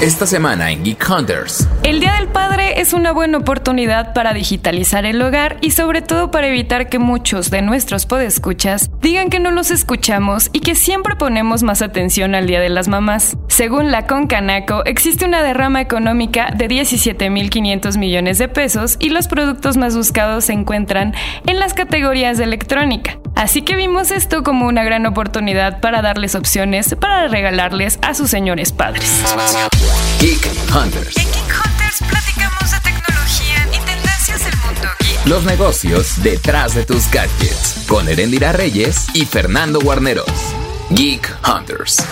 Esta semana en Geek Hunters. El Día del Padre es una buena oportunidad para digitalizar el hogar y sobre todo para evitar que muchos de nuestros podescuchas digan que no los escuchamos y que siempre ponemos más atención al Día de las Mamás. Según la Concanaco, existe una derrama económica de 17.500 millones de pesos y los productos más buscados se encuentran en las categorías de electrónica. Así que vimos esto como una gran oportunidad para darles opciones para regalarles a sus señores padres. Geek Hunters. En Geek Hunters platicamos de tecnología y tendencias del mundo geek. Los negocios detrás de tus gadgets. Con Erendira Reyes y Fernando Guarneros. Geek Hunters.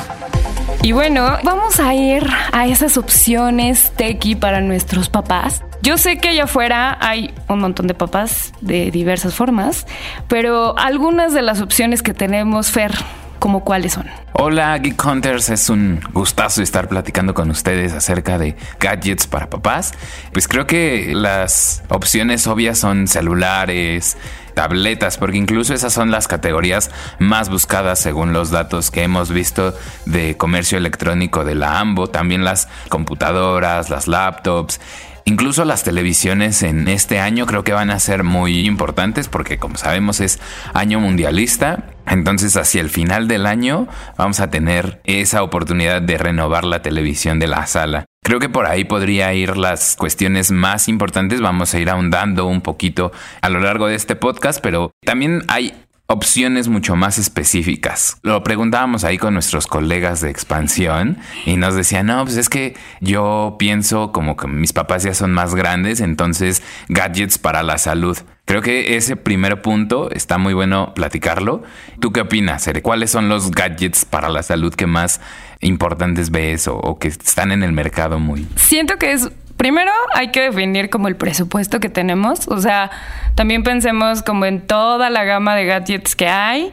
Y bueno, vamos a ir a esas opciones tequi para nuestros papás. Yo sé que allá afuera hay un montón de papás de diversas formas, pero algunas de las opciones que tenemos, Fer, ¿como cuáles son? Hola Geek Hunters, es un gustazo estar platicando con ustedes acerca de gadgets para papás. Pues creo que las opciones obvias son celulares, tabletas, porque incluso esas son las categorías más buscadas según los datos que hemos visto de comercio electrónico de la AMBO, también las computadoras, las laptops. Incluso las televisiones en este año creo que van a ser muy importantes porque como sabemos es año mundialista. Entonces hacia el final del año vamos a tener esa oportunidad de renovar la televisión de la sala. Creo que por ahí podría ir las cuestiones más importantes. Vamos a ir ahondando un poquito a lo largo de este podcast, pero también hay opciones mucho más específicas. Lo preguntábamos ahí con nuestros colegas de expansión y nos decían, no, pues es que yo pienso como que mis papás ya son más grandes, entonces gadgets para la salud. Creo que ese primer punto está muy bueno platicarlo. ¿Tú qué opinas, Ere? ¿Cuáles son los gadgets para la salud que más importantes ves o, o que están en el mercado muy? Siento que es Primero hay que definir como el presupuesto que tenemos, o sea, también pensemos como en toda la gama de gadgets que hay.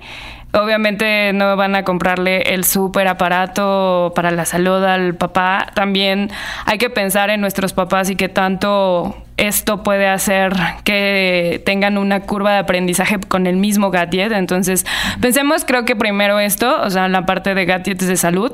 Obviamente no van a comprarle el súper aparato para la salud al papá. También hay que pensar en nuestros papás y que tanto esto puede hacer que tengan una curva de aprendizaje con el mismo gadget. Entonces, pensemos, creo que primero esto, o sea, la parte de gadgets de salud.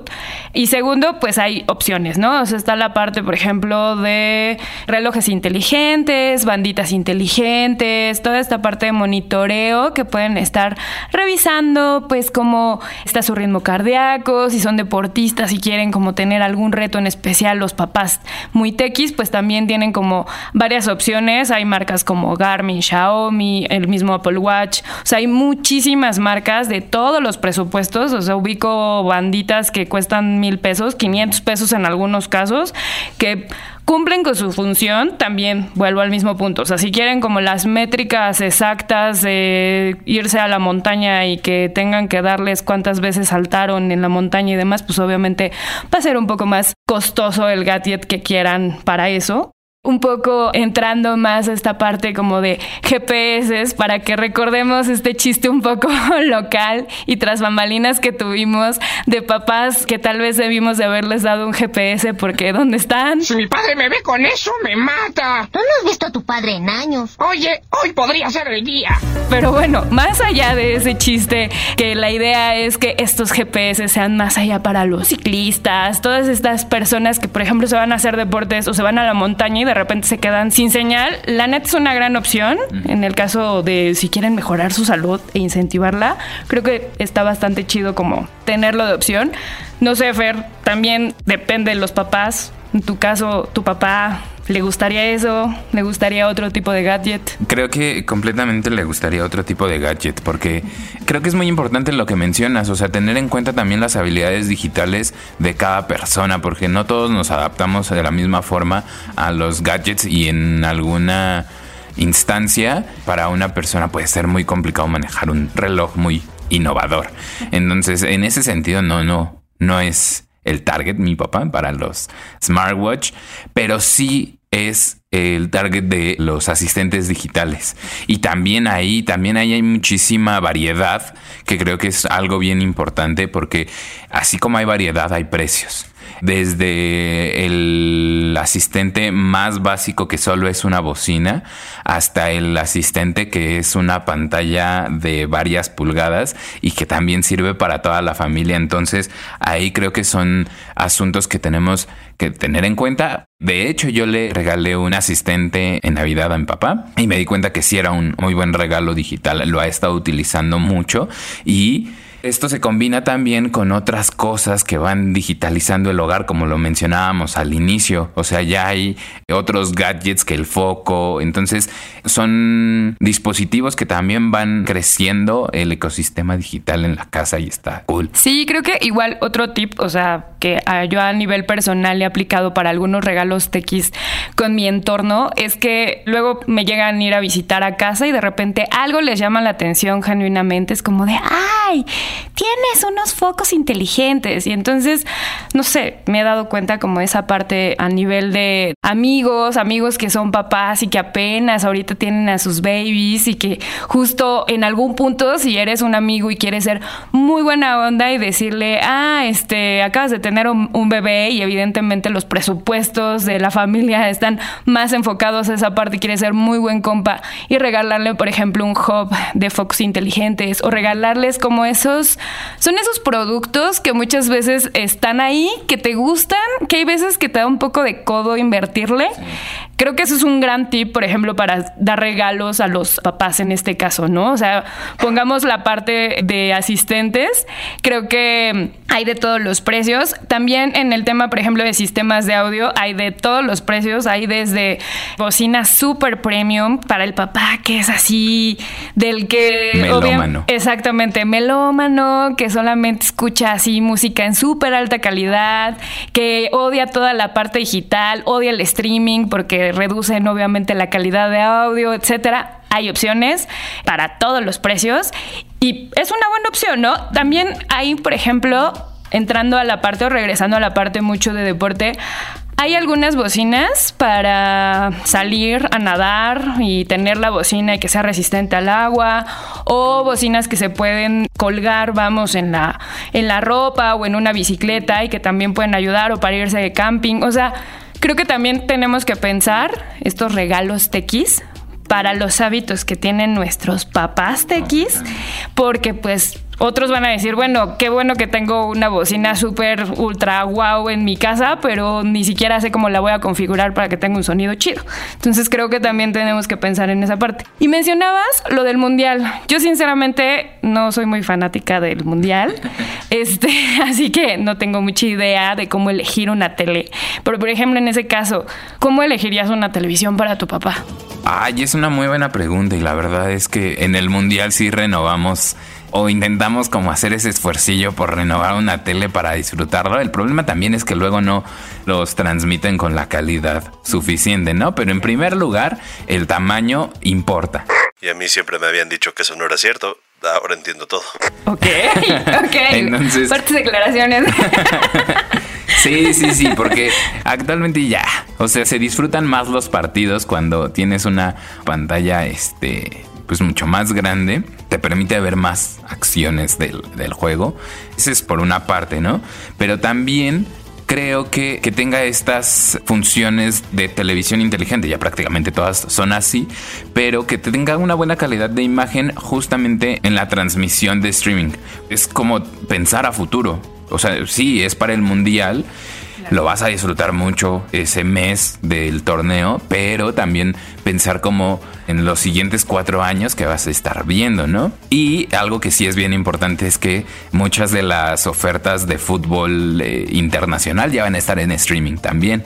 Y segundo, pues hay opciones, ¿no? O sea, está la parte, por ejemplo, de relojes inteligentes, banditas inteligentes, toda esta parte de monitoreo que pueden estar revisando, pues, cómo está su ritmo cardíaco, si son deportistas, si quieren como tener algún reto en especial, los papás muy tequis, pues también tienen como varias opciones. Hay marcas como Garmin, Xiaomi, el mismo Apple Watch. O sea, hay muchísimas marcas de todos los presupuestos. O sea, ubico banditas que cuestan mil pesos, 500 pesos en algunos casos, que cumplen con su función, también vuelvo al mismo punto. O sea, si quieren como las métricas exactas de irse a la montaña y que tengan que darles cuántas veces saltaron en la montaña y demás, pues obviamente va a ser un poco más costoso el gadget que quieran para eso un poco entrando más a esta parte como de GPS para que recordemos este chiste un poco local y tras bambalinas que tuvimos de papás que tal vez debimos de haberles dado un GPS porque ¿dónde están? Si mi padre me ve con eso, me mata. No has visto a tu padre en años. Oye, hoy podría ser el día. Pero bueno, más allá de ese chiste, que la idea es que estos GPS sean más allá para los ciclistas, todas estas personas que por ejemplo se van a hacer deportes o se van a la montaña y de repente se quedan sin señal. La net es una gran opción en el caso de si quieren mejorar su salud e incentivarla. Creo que está bastante chido como tenerlo de opción. No sé, Fer, también depende de los papás. En tu caso, tu papá ¿Le gustaría eso? ¿Le gustaría otro tipo de gadget? Creo que completamente le gustaría otro tipo de gadget, porque creo que es muy importante lo que mencionas, o sea, tener en cuenta también las habilidades digitales de cada persona, porque no todos nos adaptamos de la misma forma a los gadgets y en alguna instancia para una persona puede ser muy complicado manejar un reloj muy innovador. Entonces, en ese sentido, no, no, no es el target mi papá para los smartwatch, pero sí es el target de los asistentes digitales. Y también ahí, también hay muchísima variedad, que creo que es algo bien importante porque así como hay variedad, hay precios desde el asistente más básico que solo es una bocina hasta el asistente que es una pantalla de varias pulgadas y que también sirve para toda la familia. Entonces ahí creo que son asuntos que tenemos que tener en cuenta. De hecho, yo le regalé un asistente en Navidad a mi papá y me di cuenta que sí era un muy buen regalo digital. Lo ha estado utilizando mucho y esto se combina también con otras cosas que van digitalizando el hogar, como lo mencionábamos al inicio. O sea, ya hay otros gadgets que el foco. Entonces, son dispositivos que también van creciendo el ecosistema digital en la casa y está cool. Sí, creo que igual otro tip, o sea, que yo a nivel personal he aplicado para algunos regalos TX con mi entorno, es que luego me llegan a ir a visitar a casa y de repente algo les llama la atención genuinamente. Es como de, ¡ay! Tienes unos focos inteligentes. Y entonces, no sé, me he dado cuenta como esa parte a nivel de amigos, amigos que son papás y que apenas ahorita tienen a sus babies y que justo en algún punto, si eres un amigo y quieres ser muy buena onda y decirle, ah, este, acabas de tener un, un bebé y evidentemente los presupuestos de la familia están más enfocados a esa parte y quieres ser muy buen compa y regalarle, por ejemplo, un hub de focos inteligentes o regalarles como esos son esos productos que muchas veces están ahí, que te gustan, que hay veces que te da un poco de codo invertirle. Creo que eso es un gran tip, por ejemplo, para dar regalos a los papás en este caso, ¿no? O sea, pongamos la parte de asistentes. Creo que hay de todos los precios. También en el tema, por ejemplo, de sistemas de audio, hay de todos los precios. Hay desde bocina super premium para el papá, que es así, del que... Melómano. Exactamente, melómano, que solamente escucha así música en súper alta calidad, que odia toda la parte digital, odia el streaming porque reducen obviamente la calidad de audio, etcétera. Hay opciones para todos los precios y es una buena opción, ¿no? También hay, por ejemplo, entrando a la parte o regresando a la parte mucho de deporte, hay algunas bocinas para salir a nadar y tener la bocina y que sea resistente al agua o bocinas que se pueden colgar, vamos, en la en la ropa o en una bicicleta y que también pueden ayudar o para irse de camping, o sea, Creo que también tenemos que pensar estos regalos tequis para los hábitos que tienen nuestros papás tequis, porque pues otros van a decir, bueno, qué bueno que tengo una bocina súper ultra wow en mi casa, pero ni siquiera sé cómo la voy a configurar para que tenga un sonido chido. Entonces creo que también tenemos que pensar en esa parte. Y mencionabas lo del mundial. Yo sinceramente no soy muy fanática del mundial, este, así que no tengo mucha idea de cómo elegir una tele. Pero por ejemplo, en ese caso, ¿cómo elegirías una televisión para tu papá? Ay, es una muy buena pregunta y la verdad es que en el mundial sí renovamos o intentamos como hacer ese esfuercillo por renovar una tele para disfrutarlo. El problema también es que luego no los transmiten con la calidad suficiente, ¿no? Pero en primer lugar, el tamaño importa. Y a mí siempre me habían dicho que eso no era cierto. Ahora entiendo todo. Ok, ok. Entonces... Fuertes declaraciones. Sí, sí, sí, porque actualmente ya, o sea, se disfrutan más los partidos cuando tienes una pantalla, este, pues mucho más grande, te permite ver más acciones del, juego. Ese es por una parte, ¿no? Pero también creo que, que, tenga estas funciones de televisión inteligente, ya prácticamente todas son así, pero que tenga una buena calidad de imagen justamente en la transmisión de streaming. Es como pensar a futuro. O sea, sí, es para el mundial, lo vas a disfrutar mucho ese mes del torneo, pero también pensar como en los siguientes cuatro años que vas a estar viendo, ¿no? Y algo que sí es bien importante es que muchas de las ofertas de fútbol eh, internacional ya van a estar en streaming también.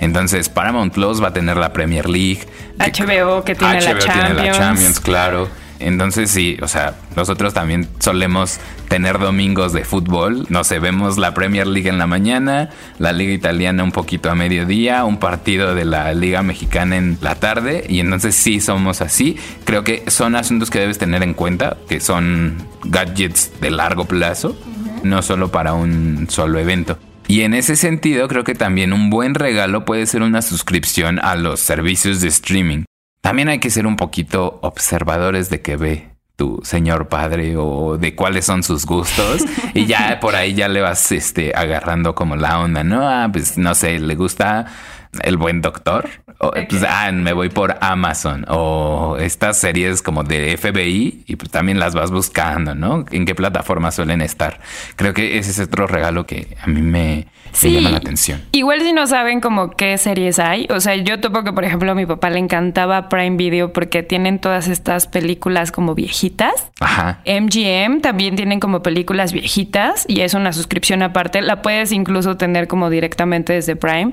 Entonces Paramount Plus va a tener la Premier League. HBO que tiene, la, Champions. tiene la Champions. claro. Entonces sí, o sea, nosotros también solemos tener domingos de fútbol. No sé, vemos la Premier League en la mañana, la Liga Italiana un poquito a mediodía, un partido de la Liga Mexicana en la tarde. Y entonces sí somos así. Creo que son asuntos que debes tener en cuenta, que son gadgets de largo plazo, no solo para un solo evento. Y en ese sentido, creo que también un buen regalo puede ser una suscripción a los servicios de streaming. También hay que ser un poquito observadores de que ve tu señor padre o de cuáles son sus gustos y ya por ahí ya le vas este agarrando como la onda, ¿no? Ah, pues no sé, le gusta el buen doctor. O, pues, ah, me voy por Amazon o estas series como de FBI y pues también las vas buscando, ¿no? En qué plataforma suelen estar. Creo que ese es otro regalo que a mí me, me llama la atención. Igual si no saben como qué series hay, o sea, yo topo que por ejemplo a mi papá le encantaba Prime Video porque tienen todas estas películas como viejitas. Ajá. MGM también tienen como películas viejitas y es una suscripción aparte. La puedes incluso tener como directamente desde Prime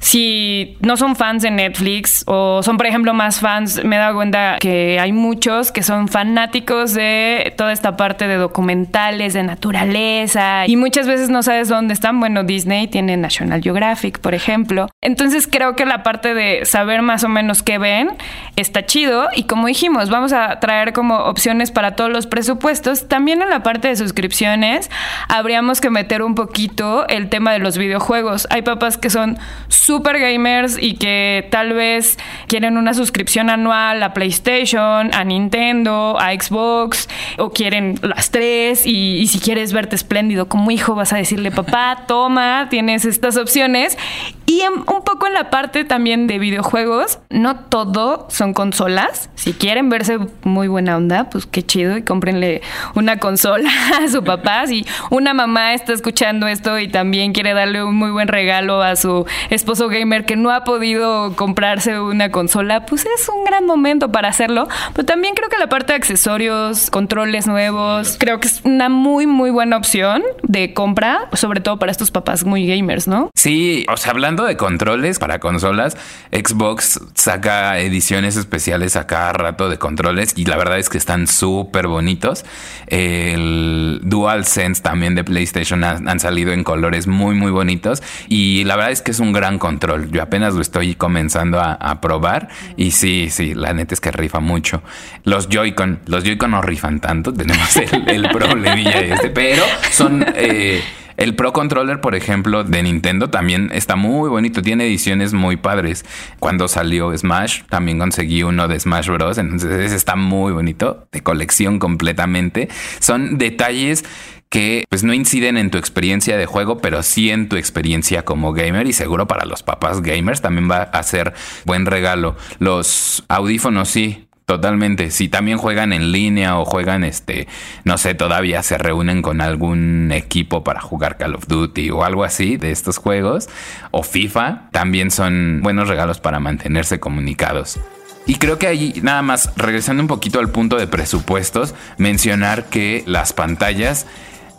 si no son fans de Netflix o son, por ejemplo, más fans, me he dado cuenta que hay muchos que son fanáticos de toda esta parte de documentales, de naturaleza y muchas veces no sabes dónde están. Bueno, Disney tiene National Geographic, por ejemplo. Entonces creo que la parte de saber más o menos qué ven está chido y como dijimos, vamos a traer como opciones para todos los presupuestos. También en la parte de suscripciones habríamos que meter un poquito el tema de los videojuegos. Hay papás que son super gamers y que tal vez quieren una suscripción anual a PlayStation, a Nintendo, a Xbox, o quieren las tres. Y, si quieres verte espléndido como hijo, vas a decirle, papá, toma, tienes estas opciones. Y un poco en la parte también de videojuegos, no todo son consolas. Si quieren verse muy buena onda, pues qué chido y cómprenle una consola a su papá. Si una mamá está escuchando esto y también quiere darle un muy buen regalo a su esposo gamer que no ha podido comprarse una consola, pues es un gran momento para hacerlo. Pero también creo que la parte de accesorios, controles nuevos, creo que es una muy, muy buena opción de compra, sobre todo para estos papás muy gamers, ¿no? Sí, o sea, hablando de controles para consolas, Xbox saca ediciones especiales a cada rato de controles y la verdad es que están súper bonitos. El DualSense también de PlayStation han salido en colores muy, muy bonitos y la verdad es que es un gran control. Yo apenas lo estoy comenzando a, probar y sí, sí, la neta es que rifa mucho. Los Joy-Con, los Joy-Con no rifan tanto, tenemos el, el problemilla este, pero son... Eh, el Pro Controller, por ejemplo, de Nintendo también está muy bonito. Tiene ediciones muy padres. Cuando salió Smash, también conseguí uno de Smash Bros. Entonces está muy bonito, de colección completamente. Son detalles que pues no inciden en tu experiencia de juego, pero sí en tu experiencia como gamer y seguro para los papás gamers también va a ser buen regalo. Los audífonos sí, Totalmente. Si también juegan en línea o juegan, este, no sé, todavía se reúnen con algún equipo para jugar Call of Duty o algo así de estos juegos, o FIFA, también son buenos regalos para mantenerse comunicados. Y creo que ahí, nada más, regresando un poquito al punto de presupuestos, mencionar que las pantallas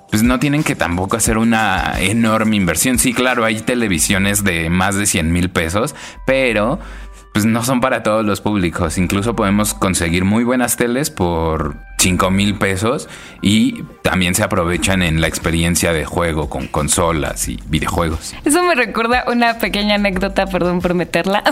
pues no tienen que tampoco hacer una enorme inversión. Sí, claro, hay televisiones de más de 100 mil pesos, pero pues no son para todos los públicos. Incluso podemos conseguir muy buenas teles por 5 mil pesos y también se aprovechan en la experiencia de juego con consolas y videojuegos. Eso me recuerda una pequeña anécdota, perdón por meterla,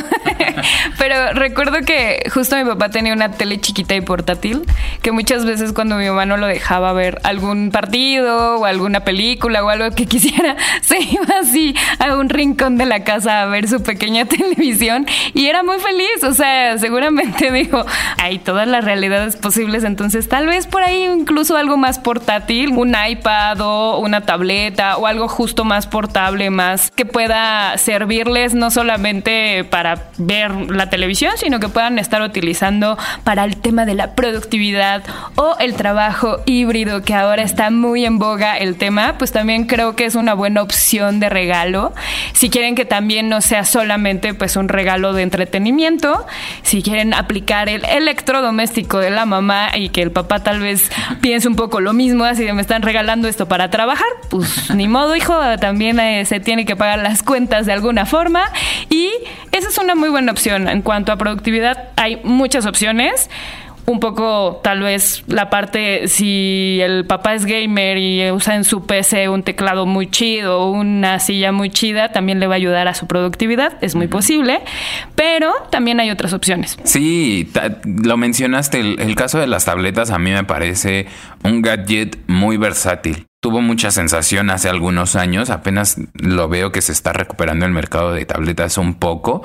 pero recuerdo que justo mi papá tenía una tele chiquita y portátil que muchas veces cuando mi mamá no lo dejaba ver algún partido o alguna película o algo que quisiera, se iba así a un rincón de la casa a ver su pequeña televisión y era muy feliz, o sea, seguramente dijo, hay todas las realidades posibles, entonces está Tal vez por ahí incluso algo más portátil, un iPad o una tableta o algo justo más portable, más que pueda servirles no solamente para ver la televisión, sino que puedan estar utilizando para el tema de la productividad o el trabajo híbrido, que ahora está muy en boga el tema, pues también creo que es una buena opción de regalo. Si quieren que también no sea solamente pues un regalo de entretenimiento, si quieren aplicar el electrodoméstico de la mamá y que el papá tal vez piense un poco lo mismo, así que me están regalando esto para trabajar, pues ni modo, hijo, también eh, se tiene que pagar las cuentas de alguna forma y esa es una muy buena opción. En cuanto a productividad, hay muchas opciones un poco tal vez la parte si el papá es gamer y usa en su PC un teclado muy chido, una silla muy chida, también le va a ayudar a su productividad, es muy posible, pero también hay otras opciones. Sí, lo mencionaste, el, el caso de las tabletas a mí me parece un gadget muy versátil. Tuvo mucha sensación hace algunos años, apenas lo veo que se está recuperando el mercado de tabletas un poco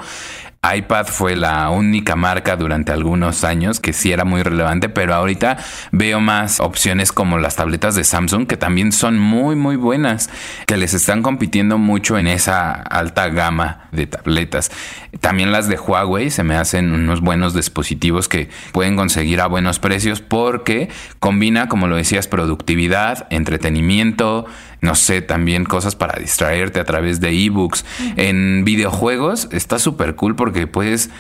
iPad fue la única marca durante algunos años que sí era muy relevante, pero ahorita veo más opciones como las tabletas de Samsung que también son muy muy buenas, que les están compitiendo mucho en esa alta gama de tabletas. También las de Huawei se me hacen unos buenos dispositivos que pueden conseguir a buenos precios porque combina, como lo decías, productividad, entretenimiento, no sé, también cosas para distraerte a través de ebooks. En videojuegos está súper cool porque puedes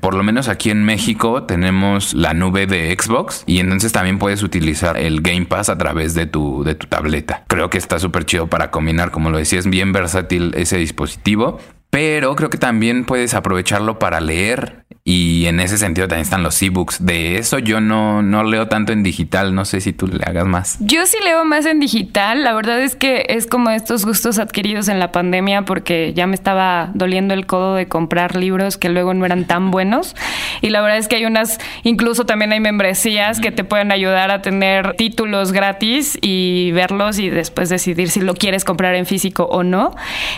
por lo menos aquí en México tenemos la nube de Xbox y entonces también puedes utilizar el Game Pass a través de tu, de tu tableta. Creo que está súper chido para combinar, como lo decías, bien versátil ese dispositivo. Pero creo que también puedes aprovecharlo para leer y en ese sentido también están los ebooks. De eso yo no, no leo tanto en digital. No sé si tú le hagas más. Yo sí leo más en digital. La verdad es que es como estos gustos adquiridos en la pandemia porque ya me estaba doliendo el codo de comprar libros que luego no eran tan buenos. Y la verdad es que hay unas, incluso también hay membresías que te pueden ayudar a tener títulos gratis y verlos y después decidir si lo quieres comprar en físico o no.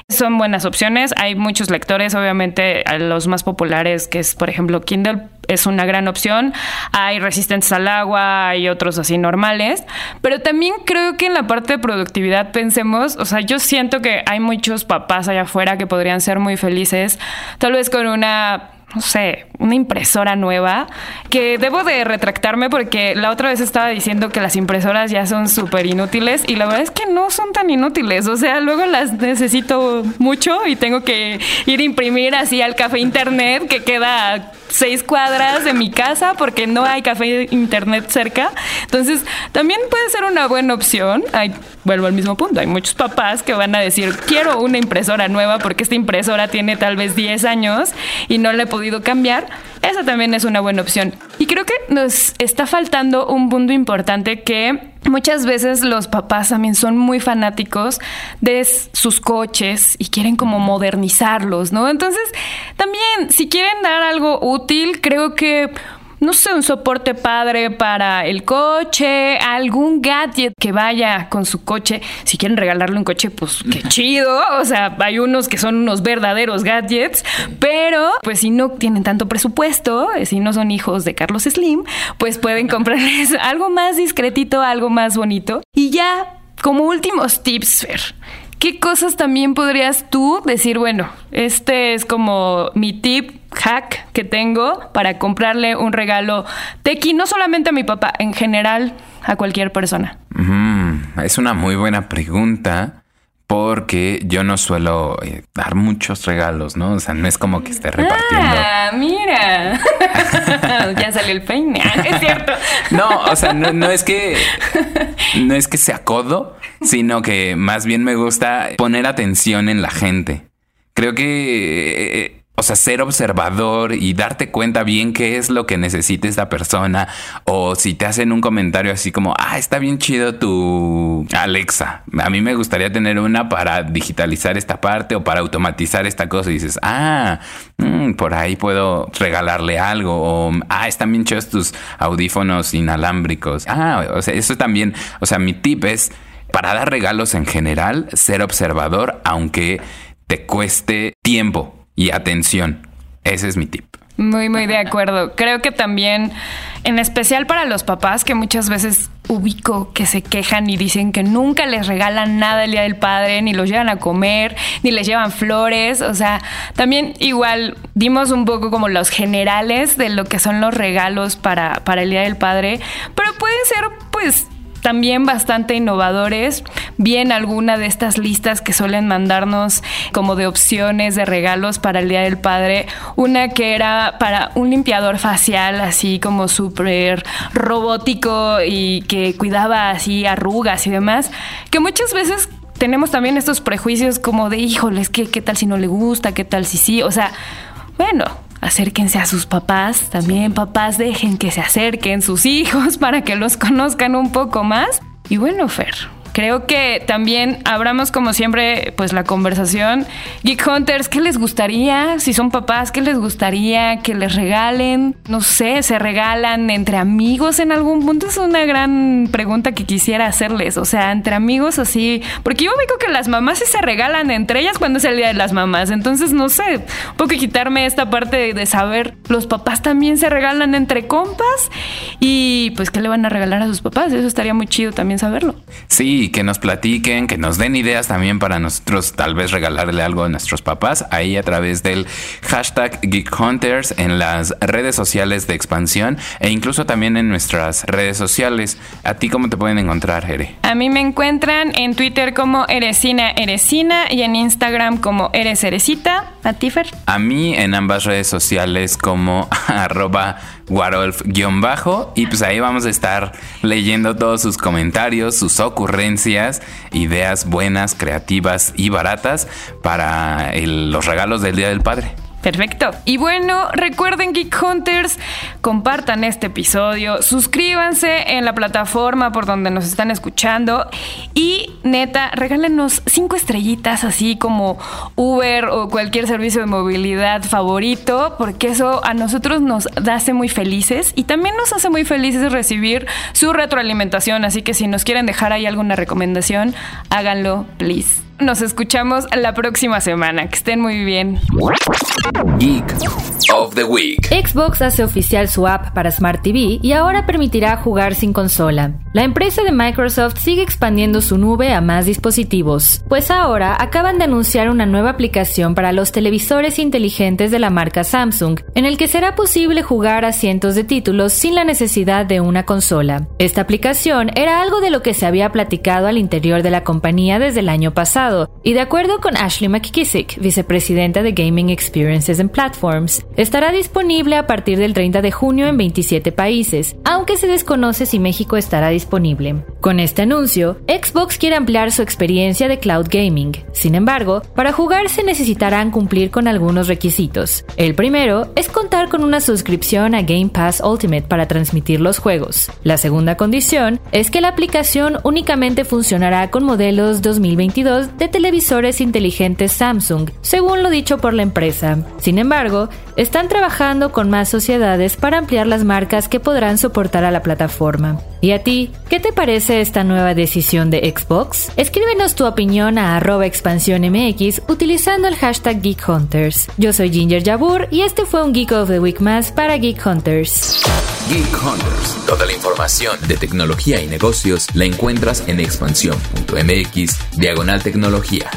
Son buenas opciones. Hay muchos lectores, obviamente, los más populares, que es, por ejemplo, Kindle es una gran opción. Hay resistentes al agua, hay otros así normales. Pero también creo que en la parte de productividad pensemos, o sea, yo siento que hay muchos papás allá afuera que podrían ser muy felices, tal vez con una no sé, una impresora nueva, que debo de retractarme porque la otra vez estaba diciendo que las impresoras ya son súper inútiles y la verdad es que no son tan inútiles, o sea, luego las necesito mucho y tengo que ir a imprimir así al café internet que queda seis cuadras de mi casa porque no hay café internet cerca. Entonces, también puede ser una buena opción. Vuelvo al mismo punto. Hay muchos papás que van a decir, quiero una impresora nueva porque esta impresora tiene tal vez 10 años y no la he podido cambiar. Esa también es una buena opción. Y creo que nos está faltando un punto importante que Muchas veces los papás también son muy fanáticos de sus coches y quieren como modernizarlos, ¿no? Entonces, también si quieren dar algo útil, creo que no sé, un soporte padre para el coche, algún gadget que vaya con su coche. Si quieren regalarle un coche, pues qué chido. O sea, hay unos que son unos verdaderos gadgets, pero pues si no tienen tanto presupuesto, si no son hijos de Carlos Slim, pues pueden comprarles algo más discretito, algo más bonito. Y ya, como últimos tips, Fer. ¿Qué cosas también podrías tú decir, bueno, este es como mi tip hack que tengo para comprarle un regalo tequi, no solamente a mi papá, en general a cualquier persona? es una muy buena pregunta porque yo no suelo eh, dar muchos regalos, ¿no? O sea, no es como que esté repartiendo. Ah, mira. ya salió el peine, es cierto. no, o sea, no, es que no es que sea codo, sino que más bien me gusta poner atención en la gente. Creo que eh, o sea, ser observador y darte cuenta bien qué es lo que necesita esta persona. O si te hacen un comentario así como, ah, está bien chido tu Alexa. A mí me gustaría tener una para digitalizar esta parte o para automatizar esta cosa. Y dices, ah, mm, por ahí puedo regalarle algo. O, ah, están bien chidos tus audífonos inalámbricos. Ah, o sea, eso también, o sea, mi tip es para dar regalos en general, ser observador, aunque te cueste tiempo y atención. Ese es mi tip. Muy, muy de acuerdo. Creo que también, en especial para los papás, que muchas veces ubico que se quejan y dicen que nunca les regalan nada el Día del Padre, ni los llevan a comer, ni les llevan flores. O sea, también igual dimos un poco como los generales de lo que son los regalos para, para el Día del Padre, pero pueden ser pues también bastante innovadores. Bien alguna de estas listas que suelen mandarnos como de opciones de regalos para el Día del Padre. Una que era para un limpiador facial así como súper robótico y que cuidaba así arrugas y demás. Que muchas veces tenemos también estos prejuicios como de, híjoles, ¿qué, qué tal si no le gusta? ¿Qué tal si sí? O sea, bueno, acérquense a sus papás, también papás dejen que se acerquen sus hijos para que los conozcan un poco más. Y bueno, Fer, creo que también abramos como siempre pues la conversación. Geek Hunters, ¿qué les gustaría? Si son papás, ¿qué les gustaría que les regalen? No sé, ¿se regalan entre amigos en algún punto? Es una gran pregunta que quisiera hacerles. O sea, entre amigos así. Porque yo veo que las mamás sí se regalan entre ellas cuando es el día de las mamás. Entonces, no sé, un poco quitarme esta parte de saber, los papás también se regalan entre compas. Y pues, ¿qué le van a regalar a sus papás? Eso estaría muy chido también saberlo. Sí, que nos platiquen, que nos den ideas también para nosotros tal vez regalarle algo a nuestros papás ahí a través del hashtag Geek Hunters en las redes sociales de expansión e incluso también en nuestras redes sociales. ¿A ti cómo te pueden encontrar, Ere? A mí me encuentran en Twitter como Eresina Eresina y en Instagram como Eres Eresita. ¿A ti, Fer? A mí en ambas redes sociales como arroba warolf-bajo y pues ahí vamos a estar leyendo todos sus comentarios, sus ocurrencias, ideas buenas, creativas y baratas para los regalos del Día del Padre. Perfecto. Y bueno, recuerden Geek Hunters, compartan este episodio, suscríbanse en la plataforma por donde nos están escuchando y neta, regálenos cinco estrellitas así como Uber o cualquier servicio de movilidad favorito, porque eso a nosotros nos hace muy felices y también nos hace muy felices recibir su retroalimentación, así que si nos quieren dejar ahí alguna recomendación, háganlo, please. Nos escuchamos la próxima semana. Que estén muy bien. Geek of the Week. Xbox hace oficial su app para Smart TV y ahora permitirá jugar sin consola. La empresa de Microsoft sigue expandiendo su nube a más dispositivos, pues ahora acaban de anunciar una nueva aplicación para los televisores inteligentes de la marca Samsung, en el que será posible jugar a cientos de títulos sin la necesidad de una consola. Esta aplicación era algo de lo que se había platicado al interior de la compañía desde el año pasado, y de acuerdo con Ashley McKissick, vicepresidenta de Gaming Experiences and Platforms, estará disponible a partir del 30 de junio en 27 países, aunque se desconoce si México estará disponible. Con este anuncio, Xbox quiere ampliar su experiencia de cloud gaming. Sin embargo, para jugar se necesitarán cumplir con algunos requisitos. El primero es contar con una suscripción a Game Pass Ultimate para transmitir los juegos. La segunda condición es que la aplicación únicamente funcionará con modelos 2022 de televisores inteligentes Samsung, según lo dicho por la empresa. Sin embargo, están trabajando con más sociedades para ampliar las marcas que podrán soportar a la plataforma. ¿Y a ti? ¿Qué te parece esta nueva decisión de Xbox? Escríbenos tu opinión a arroba expansión MX utilizando el hashtag Geek Hunters. Yo soy Ginger Jabur y este fue un Geek of the Week más para Geek Hunters. Geek Hunters. Toda la información de tecnología y negocios la encuentras en expansión.mx diagonal tecnología.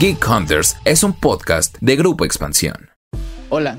Geek Hunters es un podcast de Grupo Expansión. Hola,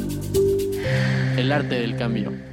El arte del cambio.